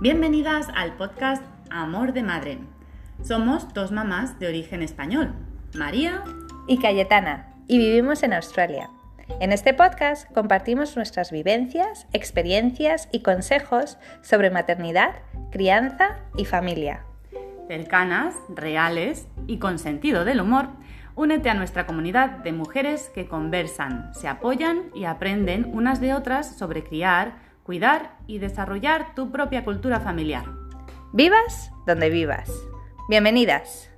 Bienvenidas al podcast Amor de Madre. Somos dos mamás de origen español, María y Cayetana, y vivimos en Australia. En este podcast compartimos nuestras vivencias, experiencias y consejos sobre maternidad, crianza y familia. Cercanas, reales y con sentido del humor, únete a nuestra comunidad de mujeres que conversan, se apoyan y aprenden unas de otras sobre criar, cuidar y desarrollar tu propia cultura familiar. Vivas donde vivas. Bienvenidas.